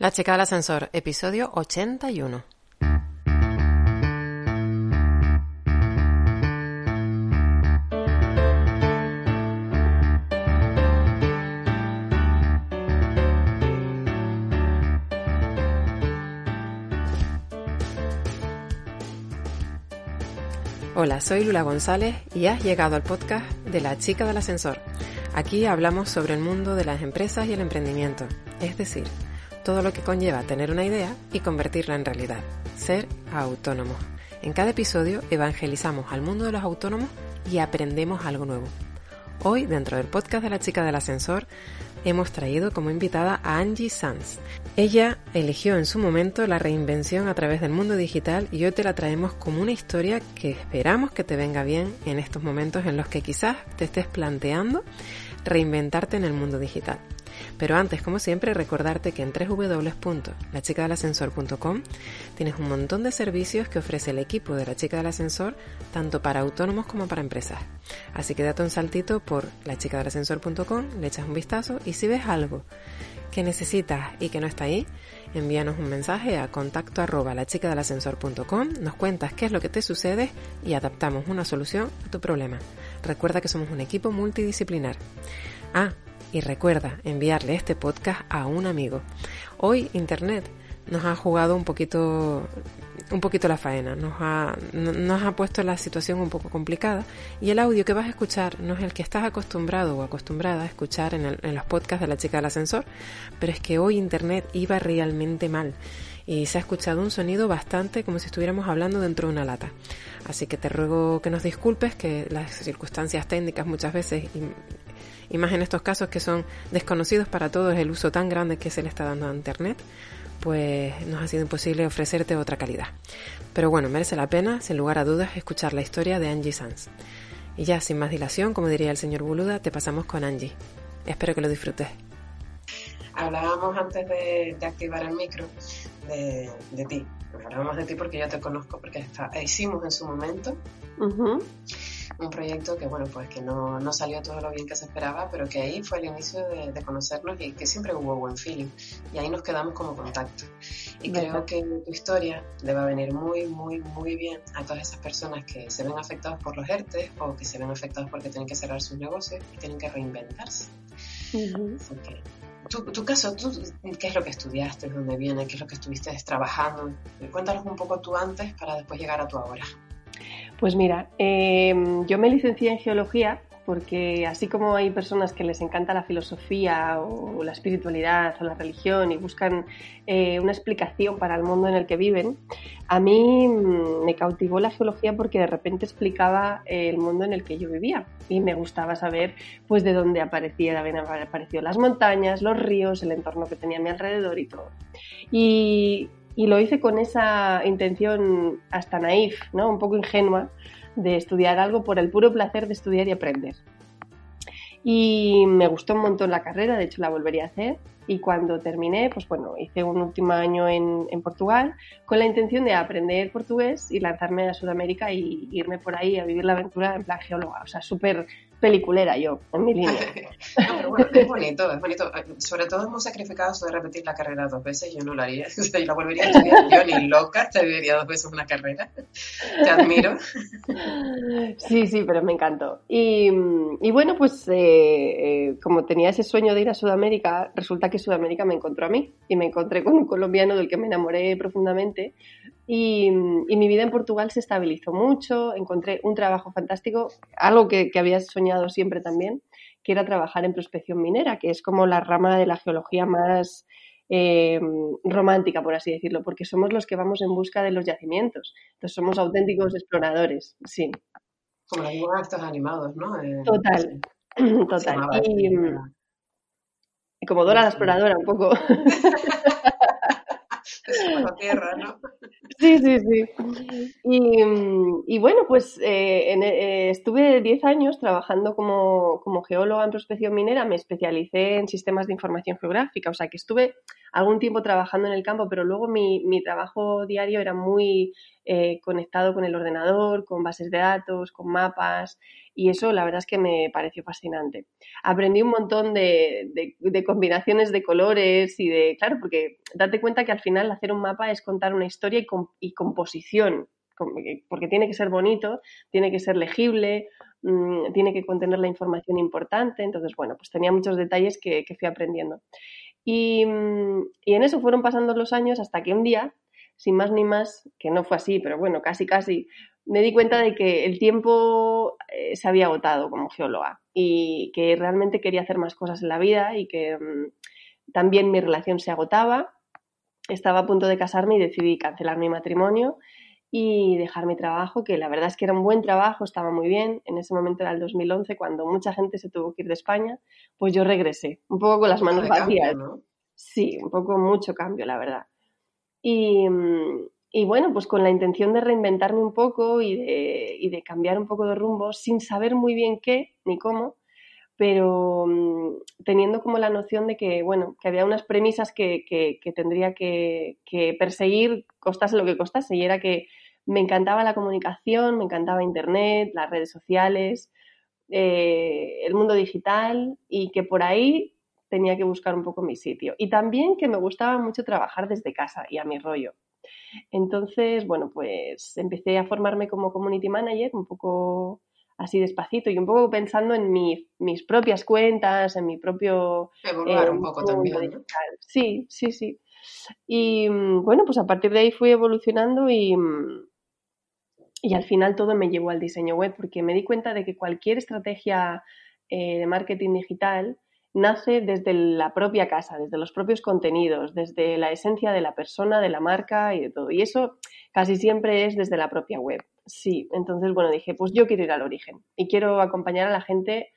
La chica del ascensor, episodio 81. Hola, soy Lula González y has llegado al podcast de La chica del ascensor. Aquí hablamos sobre el mundo de las empresas y el emprendimiento, es decir, todo lo que conlleva tener una idea y convertirla en realidad, ser autónomo. En cada episodio evangelizamos al mundo de los autónomos y aprendemos algo nuevo. Hoy, dentro del podcast de la chica del ascensor, hemos traído como invitada a Angie Sanz. Ella eligió en su momento la reinvención a través del mundo digital y hoy te la traemos como una historia que esperamos que te venga bien en estos momentos en los que quizás te estés planteando reinventarte en el mundo digital. Pero antes, como siempre, recordarte que en www.lachicadelascensor.com tienes un montón de servicios que ofrece el equipo de la chica del ascensor, tanto para autónomos como para empresas. Así que date un saltito por lachicadelascensor.com, le echas un vistazo y si ves algo que necesitas y que no está ahí, envíanos un mensaje a contacto arroba lachicadelascensor.com, nos cuentas qué es lo que te sucede y adaptamos una solución a tu problema. Recuerda que somos un equipo multidisciplinar. Ah, y recuerda enviarle este podcast a un amigo. Hoy Internet nos ha jugado un poquito un poquito la faena, nos ha, nos ha puesto la situación un poco complicada y el audio que vas a escuchar no es el que estás acostumbrado o acostumbrada a escuchar en, en los podcasts de la chica del ascensor, pero es que hoy Internet iba realmente mal y se ha escuchado un sonido bastante como si estuviéramos hablando dentro de una lata. Así que te ruego que nos disculpes que las circunstancias técnicas muchas veces y más en estos casos que son desconocidos para todos el uso tan grande que se le está dando a Internet, pues nos ha sido imposible ofrecerte otra calidad. Pero bueno, merece la pena, sin lugar a dudas, escuchar la historia de Angie Sanz. Y ya, sin más dilación, como diría el señor Buluda, te pasamos con Angie. Espero que lo disfrutes. Hablábamos antes de, activar el micro de, ti. Hablábamos de ti porque yo te conozco, porque hicimos en su momento un proyecto que, bueno, pues que no, no, salió todo lo bien que se esperaba, pero que ahí fue el inicio de, conocernos y que siempre hubo buen feeling. Y ahí nos quedamos como contacto. Y creo que tu historia le va a venir muy, muy, muy bien a todas esas personas que se ven afectadas por los ERTE o que se ven afectados porque tienen que cerrar sus negocios y tienen que reinventarse. tu, tu, caso, tú, ¿qué es lo que estudiaste? ¿Dónde viene? ¿Qué es lo que estuviste trabajando? Cuéntanos un poco tú antes para después llegar a tu ahora. Pues mira, em, yo me licencié en geología porque así como hay personas que les encanta la filosofía o la espiritualidad o la religión y buscan eh, una explicación para el mundo en el que viven, a mí mm, me cautivó la geología porque de repente explicaba el mundo en el que yo vivía y me gustaba saber pues de dónde aparecían, las montañas, los ríos, el entorno que tenía a mi alrededor y todo. Y y lo hice con esa intención hasta naif, ¿no? un poco ingenua, de estudiar algo por el puro placer de estudiar y aprender. Y me gustó un montón la carrera, de hecho la volvería a hacer. Y cuando terminé, pues bueno, hice un último año en, en Portugal con la intención de aprender portugués y lanzarme a Sudamérica y irme por ahí a vivir la aventura en plan geóloga. O sea, súper peliculera yo, en mi línea. no, pero bueno, es bonito, es bonito. Sobre todo hemos sacrificado eso de repetir la carrera dos veces, yo no lo haría. yo la volvería a estudiar, yo ni loca te viviría dos veces una carrera. Te admiro. Sí, sí, pero me encantó. Y, y bueno, pues eh, eh, como tenía ese sueño de ir a Sudamérica, resulta que Sudamérica me encontró a mí y me encontré con un colombiano del que me enamoré profundamente y, mi vida en Portugal se estabilizó mucho, encontré un trabajo fantástico, algo que, había soñado siempre también, que era trabajar en prospección minera, que es como la rama de la geología más eh, romántica, por así decirlo, porque somos los que vamos en busca de los yacimientos. Entonces somos auténticos exploradores, sí. Como los actos animados, ¿no? Eh, total, total. Y, y, como Dora la exploradora, un poco. tierra, ¿no? Sí, sí, sí. Y, bueno, pues eh, eh, estuve 10 años trabajando como, como, geóloga en prospección minera, me especialicé en sistemas de información geográfica, o sea que estuve algún tiempo trabajando en el campo, pero luego mi, mi trabajo diario era muy eh, conectado con el ordenador, con bases de datos, con mapas, y eso la verdad es que me pareció fascinante. Aprendí un montón de, combinaciones de colores y de, claro, porque date cuenta que al final hacer un mapa es contar una historia y, composición, porque tiene que ser bonito, tiene que ser legible, mm, tiene que contener la información importante, entonces bueno, pues tenía muchos detalles que, fui aprendiendo. Y, y, en eso fueron pasando los años hasta que un día, sin más ni más, que no fue así, pero bueno, casi casi, me di cuenta de que el tiempo eh, se había agotado como geóloga y que realmente quería hacer más cosas en la vida y que mm, también mi relación se agotaba. Estaba a punto de casarme y decidí cancelar mi matrimonio y dejar mi trabajo, que la verdad es que era un buen trabajo, estaba muy bien. En ese momento era el 2011, cuando mucha gente se tuvo que ir de España, pues yo regresé, un poco con las manos vacías. Sí, un poco mucho cambio, la verdad. Y, y, bueno, pues con la intención de reinventarme un poco y de, cambiar un poco de rumbo, sin saber muy bien qué ni cómo, pero mm, teniendo como la noción de que, bueno, que había unas premisas que, tendría que, que, perseguir, costase lo que costase, y era que me encantaba la comunicación, me encantaba Internet, las redes sociales, eh, el mundo digital, y que por ahí tenía que buscar un poco mi sitio. Y también que me gustaba mucho trabajar desde casa y a mi rollo. Entonces, bueno, pues empecé a formarme como community manager, un poco así despacito y un poco pensando en mis propias cuentas, en mi propio... Evoluar un poco también. Sí, sí, sí. Y mm, bueno, pues a partir de ahí fui evolucionando y, mm, y al final todo me llevó al diseño web porque me di cuenta de que cualquier estrategia eh, de marketing digital nace desde la propia casa, desde los propios contenidos, desde la esencia de la persona, de la marca y de todo. Y eso casi siempre es desde la propia web. Sí, entonces, bueno, dije, pues yo quiero ir al origen y quiero acompañar a la gente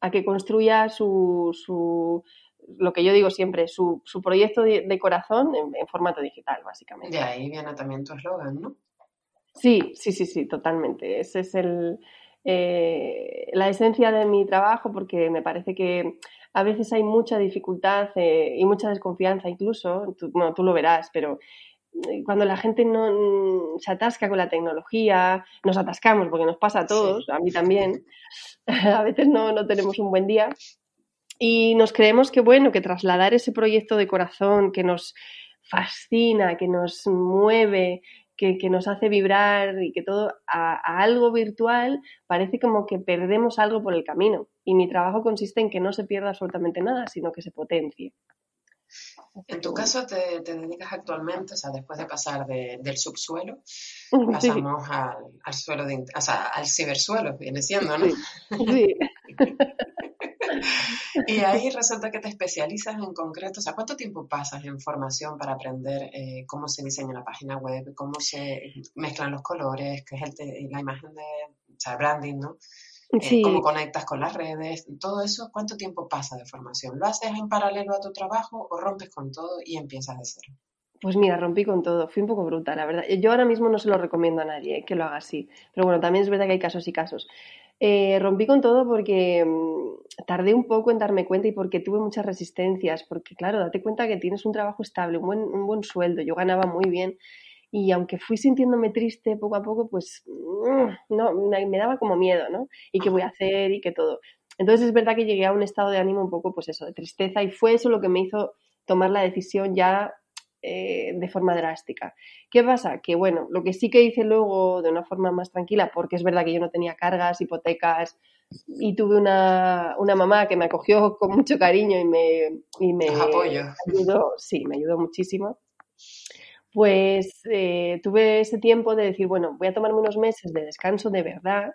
a que construya su, su lo que yo digo siempre, su, su proyecto de, corazón en, formato digital, básicamente. De ahí viene también tu eslogan, ¿no? Sí, sí, sí, sí, totalmente. Ese es el, eh, la esencia de mi trabajo porque me parece que a veces hay mucha dificultad eh, y mucha desconfianza incluso, tú, bueno, tú lo verás, pero eh, cuando la gente no mm, se atasca con la tecnología, nos atascamos porque nos pasa a todos, a mí también, a veces no, no tenemos un buen día y nos creemos que bueno, que trasladar ese proyecto de corazón que nos fascina, que nos mueve, que, que, nos hace vibrar y que todo a, a, algo virtual parece como que perdemos algo por el camino. Y mi trabajo consiste en que no se pierda absolutamente nada, sino que se potencie. En tu caso te, dedicas actualmente, o sea, después de pasar del subsuelo, pasamos al, suelo, de, o sea, al cibersuelo, viene siendo, ¿no? Sí. y ahí resulta que te especializas en concreto, o sea, ¿cuánto tiempo pasas en formación para aprender eh, cómo se diseña la página web, cómo se mezclan los colores, qué es el la imagen de, o sea, branding, ¿no? Eh, cómo conectas con las redes, todo eso, ¿cuánto tiempo pasa de formación? ¿Lo haces en paralelo a tu trabajo o rompes con todo y empiezas de cero? Pues mira, rompí con todo, fui un poco bruta, la verdad. Yo ahora mismo no se lo recomiendo a nadie eh, que lo haga así, pero bueno, también es verdad que hay casos y casos. Eh, rompí con todo porque mm, tardé un poco en darme cuenta y porque tuve muchas resistencias, porque claro, date cuenta que tienes un trabajo estable, un buen, un buen sueldo, yo ganaba muy bien y aunque fui sintiéndome triste poco a poco, pues mm, no, me daba como miedo, ¿no? ¿Y qué voy a hacer? Y qué todo. Entonces es verdad que llegué a un estado de ánimo un poco, pues eso, de tristeza y fue eso lo que me hizo tomar la decisión ya eh, de forma drástica. ¿Qué pasa? Que bueno, lo que sí que hice luego de una forma más tranquila, porque es verdad que yo no tenía cargas, hipotecas y tuve una, una mamá que me acogió con mucho cariño y me, y me ayudó, sí, me ayudó muchísimo pues eh, tuve ese tiempo de decir, bueno, voy a tomarme unos meses de descanso de verdad,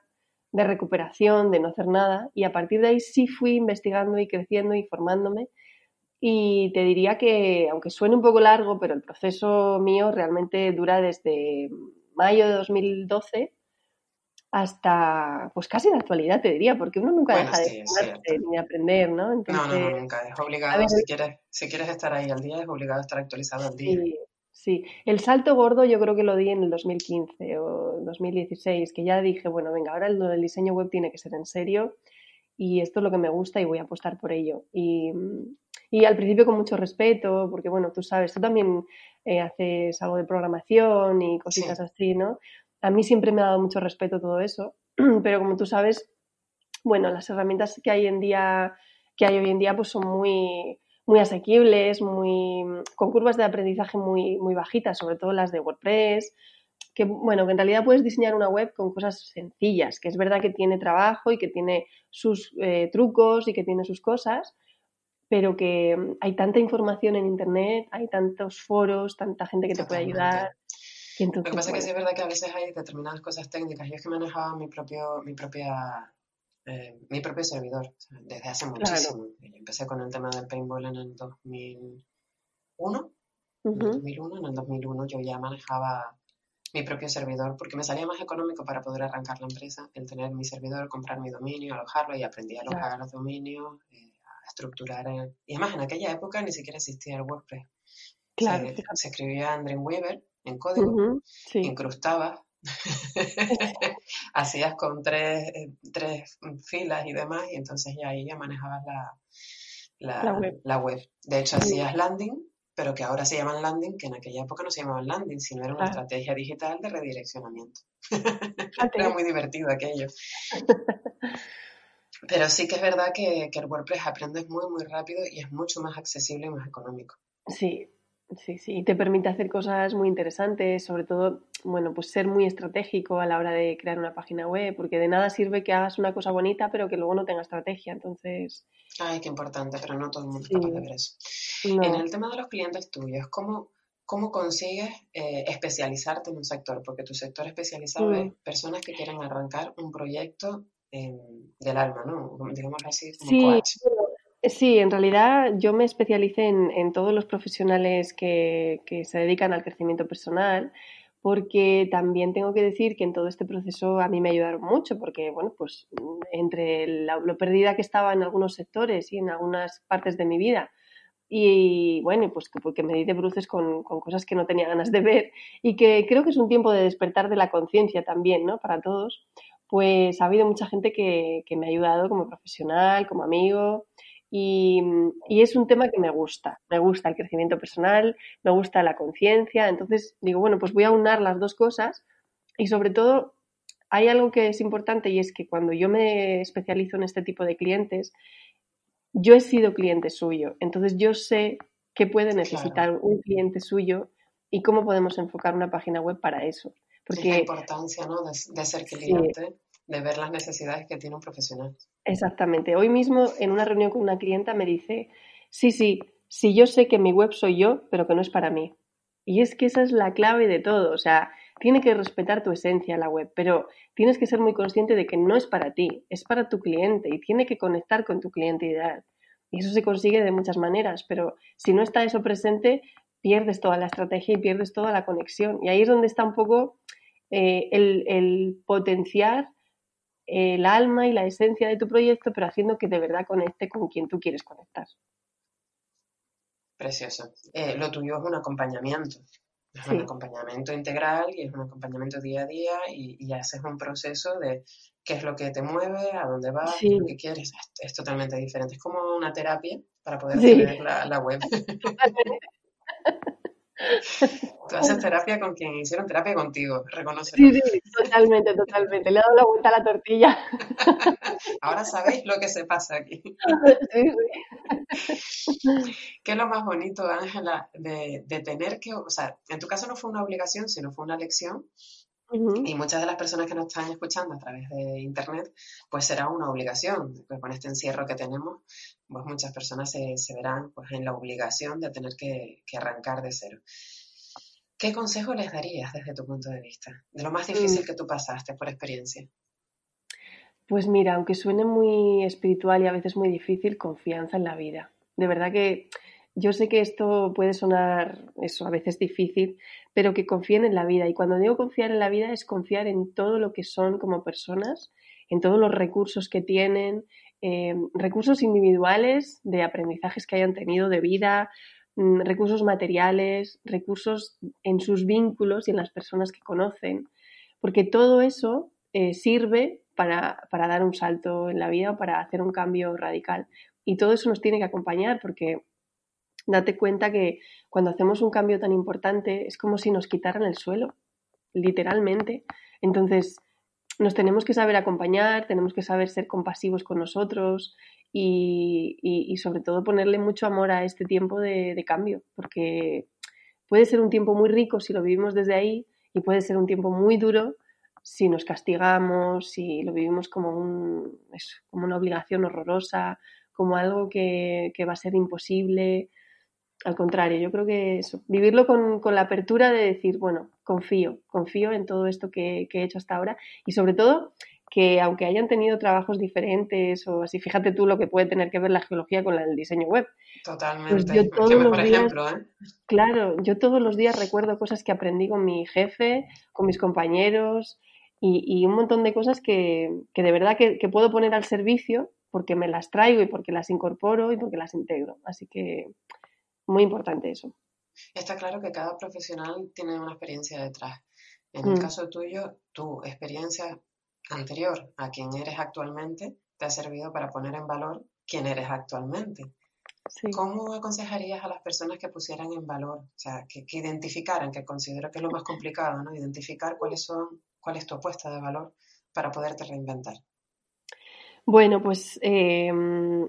de recuperación, de no hacer nada, y a partir de ahí sí fui investigando y creciendo y formándome. Y te diría que, aunque suene un poco largo, pero el proceso mío realmente dura desde mayo de 2012 hasta, pues casi la actualidad, te diría, porque uno nunca deja de ni aprender, ¿no? no, no, nunca, es obligado, si, quieres, si quieres estar ahí al día, es obligado a estar actualizado al día. Sí, el salto gordo yo creo que lo di en el 2015 o 2016, que ya dije, bueno, venga, ahora del diseño web tiene que ser en serio y esto es lo que me gusta y voy a apostar por ello. Y, al principio con mucho respeto, porque bueno, tú sabes, tú también eh, haces algo de programación y cositas así, ¿no? A mí siempre me ha dado mucho respeto todo eso, pero como tú sabes, bueno, las herramientas que hay en día, que hay hoy en día, pues son muy muy asequibles, muy, con curvas de aprendizaje muy, muy bajitas, sobre todo las de WordPress, que bueno, que en realidad puedes diseñar una web con cosas sencillas, que es verdad que tiene trabajo y que tiene sus eh, trucos y que tiene sus cosas, pero que hay tanta información en internet, hay tantos foros, tanta gente que te puede ayudar. Lo que pasa es que sí es verdad que a veces hay determinadas cosas técnicas. Yo es que manejaba mi propio, mi propia eh, mi propio servidor, desde hace muchísimo. empecé con el tema del paintball en el 2001. En el 2001, en el 2001 yo ya manejaba mi propio servidor porque me salía más económico para poder arrancar la empresa el tener mi servidor, comprar mi dominio, alojarlo y aprendí a alojar los dominios, eh, a estructurar. Y además en aquella época ni siquiera existía el WordPress. Claro, se, escribía en Dreamweaver en código, incrustaba hacías con tres, eh, tres, filas y demás, y entonces ya ahí ya manejabas la, la, web. De hecho, hacías landing, pero que ahora se llaman landing, que en aquella época no se llamaban landing, sino era una estrategia digital de redireccionamiento. era muy divertido aquello. Pero sí que es verdad que, que el WordPress aprendes muy, muy rápido y es mucho más accesible y más económico. Sí, Sí, sí, te permite hacer cosas muy interesantes, sobre todo, bueno, pues ser muy estratégico a la hora de crear una página web, porque de nada sirve que hagas una cosa bonita, pero que luego no tenga estrategia, entonces... Ay, qué importante, pero no todo el mundo es capaz de ver eso. En el tema de los clientes tuyos, ¿cómo, cómo consigues eh, especializarte en un sector? Porque tu sector especializado es personas que quieren arrancar un proyecto del alma, ¿no? Digamos así, como sí, coach. Sí, en realidad yo me especialicé en, todos los profesionales que, se dedican al crecimiento personal, porque también tengo que decir que en todo este proceso a mí me ayudaron mucho, porque bueno, pues entre lo perdida que estaba en algunos sectores y en algunas partes de mi vida, y bueno, pues porque me di de bruces con, cosas que no tenía ganas de ver y que creo que es un tiempo de despertar de la conciencia también, ¿no? Para todos, pues ha habido mucha gente que, que me ha ayudado como profesional, como amigo y, es un tema que me gusta. Me gusta el crecimiento personal, me gusta la conciencia. Entonces digo, bueno, pues voy a unar las dos cosas y sobre todo hay algo que es importante y es que cuando yo me especializo en este tipo de clientes, yo he sido cliente suyo. Entonces yo sé qué puede necesitar un cliente suyo y cómo podemos enfocar una página web para eso. Porque la importancia ¿no? de, ser cliente, de ver las necesidades que tiene un profesional. Exactamente. Hoy mismo en una reunión con una clienta me dice, sí, sí, sí yo sé que mi web soy yo, pero que no es para mí. Y es que esa es la clave de todo. O sea, tiene que respetar tu esencia la web, pero tienes que ser muy consciente de que no es para ti, es para tu cliente y tiene que conectar con tu cliente ideal. Y eso se consigue de muchas maneras, pero si no está eso presente, pierdes toda la estrategia y pierdes toda la conexión. Y ahí es donde está un poco eh, el, el potenciar el alma y la esencia de tu proyecto, pero haciendo que de verdad conecte con quien tú quieres conectar. Precioso. Eh, lo tuyo es un acompañamiento. Es un acompañamiento integral y es un acompañamiento día a día y, haces un proceso de qué es lo que te mueve, a dónde vas, lo que quieres. Es, totalmente diferente. Es como una terapia para poder tener la, la web. Tú haces terapia con quien hicieron terapia contigo, reconoce. Sí, sí, totalmente, totalmente. Le he dado la vuelta a la tortilla. Ahora sabéis lo que se pasa aquí. Sí, ¿Qué es lo más bonito, Ángela, de, de tener que, o sea, en tu caso no fue una obligación, sino fue una lección y muchas de las personas que nos están escuchando a través de Internet, pues será una obligación. Pues con este encierro que tenemos, pues muchas personas se, verán pues, en la obligación de tener que, arrancar de cero. ¿Qué consejo les darías desde tu punto de vista? De lo más mm. difícil que tú pasaste por experiencia. Pues mira, aunque suene muy espiritual y a veces muy difícil, confianza en la vida. De verdad que yo sé que esto puede sonar eso a veces difícil, pero que confíen en la vida. Y cuando digo confiar en la vida es confiar en todo lo que son como personas, en todos los recursos que tienen, eh, recursos individuales de aprendizajes que hayan tenido de vida, mm, recursos materiales, recursos en sus vínculos y en las personas que conocen, porque todo eso eh, sirve para, para, dar un salto en la vida o para hacer un cambio radical. Y todo eso nos tiene que acompañar porque date cuenta que cuando hacemos un cambio tan importante es como si nos quitaran el suelo, literalmente. Entonces, nos tenemos que saber acompañar, tenemos que saber ser compasivos con nosotros y, sobre todo ponerle mucho amor a este tiempo de, cambio, porque puede ser un tiempo muy rico si lo vivimos desde ahí y puede ser un tiempo muy duro si nos castigamos, si lo vivimos como, un, como una obligación horrorosa, como algo que, va a ser imposible. Al contrario, yo creo que eso, vivirlo con, la apertura de decir, bueno, confío, confío en todo esto que, he hecho hasta ahora y sobre todo que aunque hayan tenido trabajos diferentes o así, fíjate tú lo que puede tener que ver la geología con el diseño web. Totalmente. Pues yo todos los días, ¿eh? Claro, yo todos los días recuerdo cosas que aprendí con mi jefe, con mis compañeros y, un montón de cosas que, de verdad que, puedo poner al servicio porque me las traigo y porque las incorporo y porque las integro. Así que muy importante eso. Está claro que cada profesional tiene una experiencia detrás. En el mm. caso tuyo, tu experiencia anterior a quien eres actualmente te ha servido para poner en valor quién eres actualmente. ¿Cómo aconsejarías a las personas que pusieran en valor, o sea, que, identificaran, que considero que es lo más complicado, ¿no? Identificar cuáles son, cuál es tu apuesta de valor para poderte reinventar? Bueno, pues em,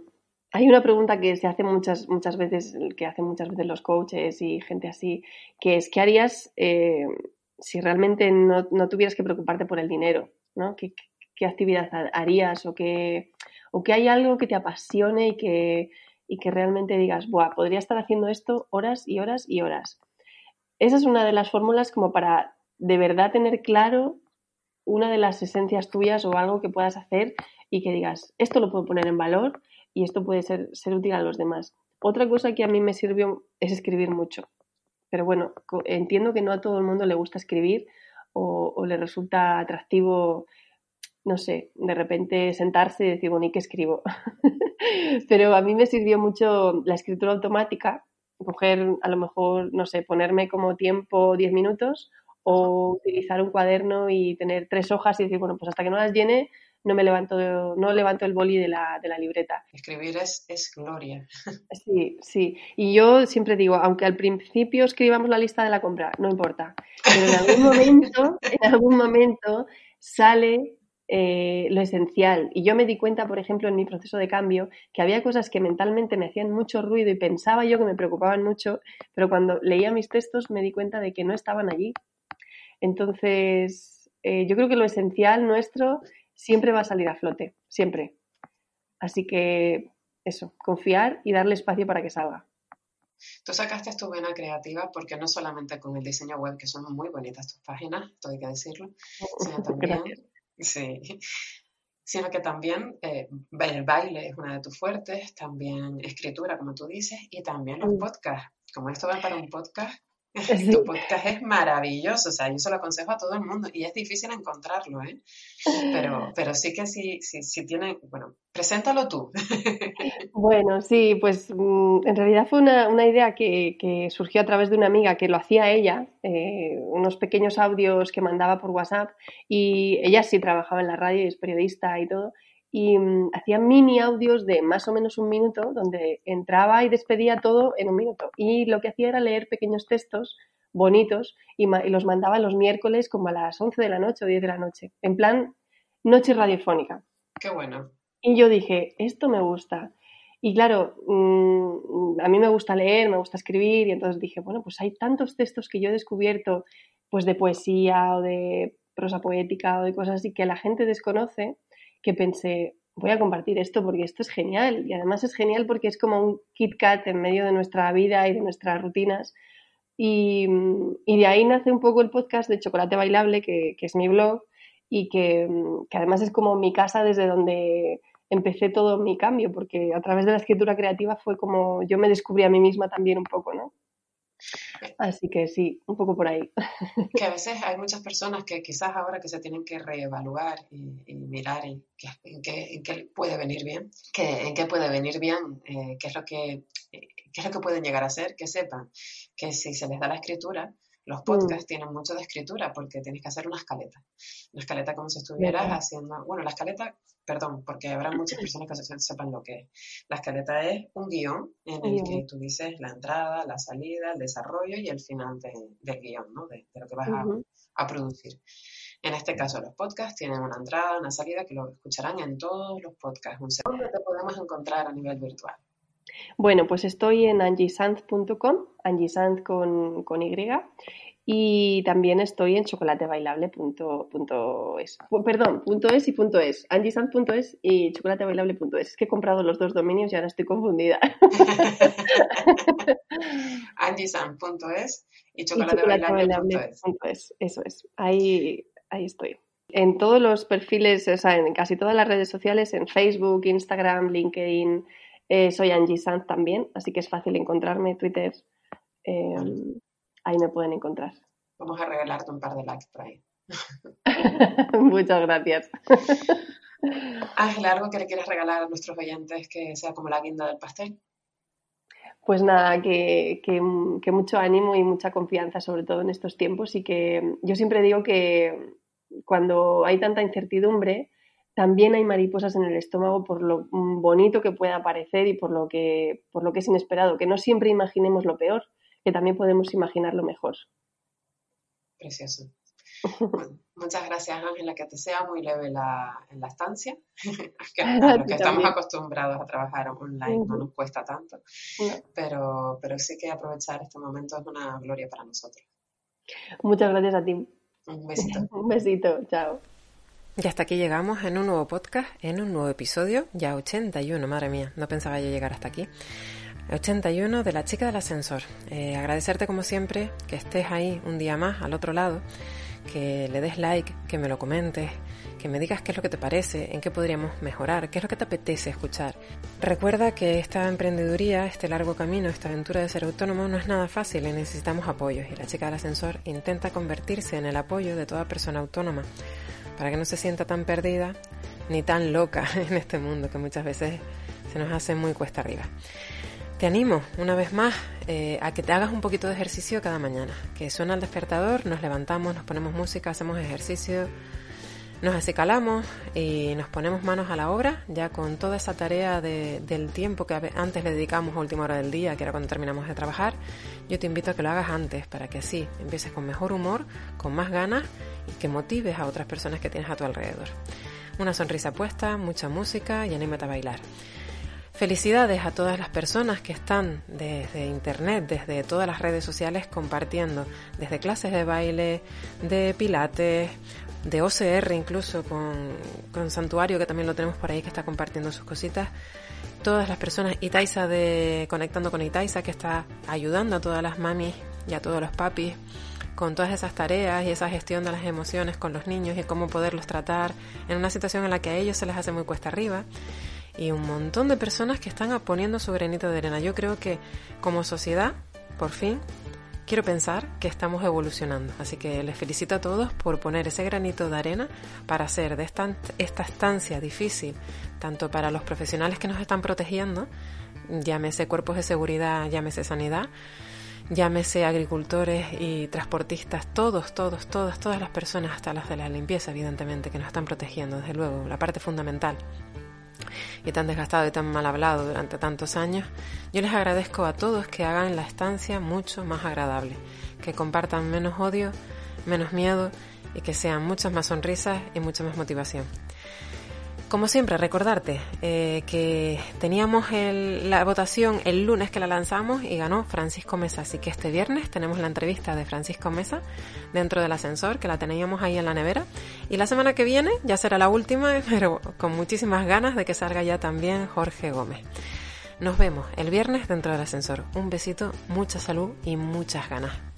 hay una pregunta que se hace muchas, muchas veces, que hacen muchas veces los coaches y gente así, que es ¿qué harías eh, si realmente no, tuvieras que preocuparte por el dinero? ¿no? ¿Qué, actividad harías o que, o que hay algo que te apasione y que, y que realmente digas, Buah, podría estar haciendo esto horas y horas y horas? Esa es una de las fórmulas como para de verdad tener claro una de las esencias tuyas o algo que puedas hacer y que digas, esto lo puedo poner en valor y esto puede ser, ser útil a los demás. Otra cosa que a mí me sirvió es escribir mucho. Pero bueno, entiendo que no a todo el mundo le gusta escribir o, le resulta atractivo, no sé, de repente sentarse y decir, bueno, ¿y qué escribo? Pero a mí me sirvió mucho la escritura automática, coger, a lo mejor, no sé, ponerme como tiempo 10 minutos o utilizar un cuaderno y tener tres hojas y decir, bueno, pues hasta que no las llene, no me levanto, no levanto el boli de la, de la libreta. Escribir es, es, gloria. Sí, sí. Y yo siempre digo, aunque al principio escribamos la lista de la compra, no importa. Pero en algún momento, en algún momento sale eh, lo esencial. Y yo me di cuenta, por ejemplo, en mi proceso de cambio, que había cosas que mentalmente me hacían mucho ruido y pensaba yo que me preocupaban mucho, pero cuando leía mis textos me di cuenta de que no estaban allí. Entonces, eh, yo creo que lo esencial nuestro siempre va a salir a flote, siempre. Así que eso, confiar y darle espacio para que salga. Tú sacaste tu vena creativa porque no solamente con el diseño web, que son muy bonitas tus páginas, todo hay que decirlo, sino también, sí, sino que también eh, el baile es una de tus fuertes, también escritura, como tú dices, y también los mm. podcasts. Como esto va para un podcast, Tu podcast es maravilloso, o sea, yo se lo aconsejo a todo el mundo y es difícil encontrarlo, ¿eh? Pero, pero sí que sí, sí, sí tiene, bueno, preséntalo tú. Bueno, sí, pues mm, en realidad fue una, una idea que, que, surgió a través de una amiga que lo hacía ella, eh, unos pequeños audios que mandaba por WhatsApp y ella sí trabajaba en la radio y es periodista y todo y mm, hacía mini audios de más o menos un minuto donde entraba y despedía todo en un minuto. Y lo que hacía era leer pequeños textos bonitos y, los mandaba los miércoles como a las 11 de la noche o 10 de la noche, en plan noche radiofónica. Qué bueno. Y yo dije, esto me gusta. Y claro, mm, a mí me gusta leer, me gusta escribir, y entonces dije, bueno, pues hay tantos textos que yo he descubierto, pues de poesía o de prosa poética o de cosas así que la gente desconoce, que pensé, voy a compartir esto porque esto es genial. Y además es genial porque es como un Kit Kat en medio de nuestra vida y de nuestras rutinas. Y, de ahí nace un poco el podcast de Chocolate Bailable, que, es mi blog, y que, que, además es como mi casa desde donde empecé todo mi cambio, porque a través de la escritura creativa fue como yo me descubrí a mí misma también un poco, ¿no? Así que sí, un poco por ahí. Que a veces hay muchas personas que quizás ahora que se tienen que reevaluar y, mirar en qué, en, qué, puede venir bien, que, en qué puede venir bien, eh, qué es lo que, ¿Qué es lo que pueden llegar a ser? Que sepan que si se les da la escritura, los mm. podcasts tienen mucho de escritura porque tienes que hacer una escaleta. Una escaleta como si estuvieras haciendo, bueno, la escaleta, perdón, porque habrá muchas personas que sepan lo que es. La escaleta es un guion en el que tú dices la entrada, la salida, el desarrollo y el final del guion, ¿no? De, lo que vas a, producir. En este caso, los podcasts tienen una entrada, una salida que lo escucharán en todos los podcasts. ¿Dónde te podemos encontrar a nivel virtual? Bueno, pues estoy en angisanz.com, angisanz con, con Y, y también estoy en chocolatebailable.es. Perdón, punto .es y punto .es. angisanz.es y chocolatebailable.es. Es que he comprado los dos dominios y ahora estoy confundida. angisanz.es y chocolatebailable.es. Eso es. Ahí, ahí estoy. En todos los perfiles, o sea, en casi todas las redes sociales, en Facebook, Instagram, LinkedIn, eh, soy Angie Sanz también, así que es fácil encontrarme. Twitter, eh, ahí me pueden encontrar. Vamos a regalarte un par de likes por ahí. Muchas gracias. Ángela, ¿algo que le quieras regalar a nuestros oyentes que sea como la guinda del pastel? Pues nada, que, que, mucho ánimo y mucha confianza, sobre todo en estos tiempos, y que yo siempre digo que cuando hay tanta incertidumbre, también hay mariposas en el estómago por lo bonito que pueda parecer y por lo que, por lo que es inesperado, que no siempre imaginemos lo peor, que también podemos imaginar lo mejor. Precioso. muchas gracias, Ángela, que te sea muy leve la, en la estancia, que, que estamos acostumbrados a trabajar online no nos cuesta tanto, pero, pero sí que aprovechar este momento es una gloria para nosotros. Muchas gracias a ti. Un besito. Un besito, chao. Y hasta aquí llegamos en un nuevo podcast, en un nuevo episodio, ya 81, madre mía, no pensaba yo llegar hasta aquí. 81 de la chica del ascensor. Eh, agradecerte como siempre que estés ahí un día más al otro lado, que le des like, que me lo comentes, que me digas qué es lo que te parece, en qué podríamos mejorar, qué es lo que te apetece escuchar. Recuerda que esta emprendeduría, este largo camino, esta aventura de ser autónomo no es nada fácil y necesitamos apoyos y la chica del ascensor intenta convertirse en el apoyo de toda persona autónoma para que no se sienta tan perdida ni tan loca en este mundo que muchas veces se nos hace muy cuesta arriba. Te animo una vez más eh, a que te hagas un poquito de ejercicio cada mañana, que suena el despertador, nos levantamos, nos ponemos música, hacemos ejercicio, nos acicalamos y nos ponemos manos a la obra, ya con toda esa tarea del tiempo que antes le dedicamos a última hora del día, que era cuando terminamos de trabajar. Yo te invito a que lo hagas antes, para que así empieces con mejor humor, con más ganas que motives a otras personas que tienes a tu alrededor. Una sonrisa puesta, mucha música y anímate a bailar. Felicidades a todas las personas que están desde internet, desde todas las redes sociales compartiendo, desde clases de baile, de pilates, de OCR incluso con, con Santuario que también lo tenemos por ahí que está compartiendo sus cositas. Todas las personas, Itaisa de Conectando con Itaisa que está ayudando a todas las mamis y a todos los papis con todas esas tareas y esa gestión de las emociones con los niños y cómo poderlos tratar en una situación en la que a ellos se les hace muy cuesta arriba. Y un montón de personas que están poniendo su granito de arena. Yo creo que como sociedad, por fin, quiero pensar que estamos evolucionando. Así que les felicito a todos por poner ese granito de arena para hacer de esta, esta estancia difícil, tanto para los profesionales que nos están protegiendo, llámese cuerpos de seguridad, llámese sanidad, llámese agricultores y transportistas, todos, todos, todas, todas las personas, hasta las de la limpieza, evidentemente, que nos están protegiendo, desde luego, la parte fundamental. Y tan desgastado y tan mal hablado durante tantos años, yo les agradezco a todos que hagan la estancia mucho más agradable, que compartan menos odio, menos miedo y que sean muchas más sonrisas y mucha más motivación. Como siempre, recordarte eh, que teníamos la votación el lunes que la lanzamos y ganó Francisco Mesa. Así que este viernes tenemos la entrevista de Francisco Mesa dentro del ascensor, que la teníamos ahí en la nevera. Y la semana que viene ya será la última, pero con muchísimas ganas de que salga ya también Jorge Gómez. Nos vemos el viernes dentro del ascensor. Un besito, mucha salud y muchas ganas.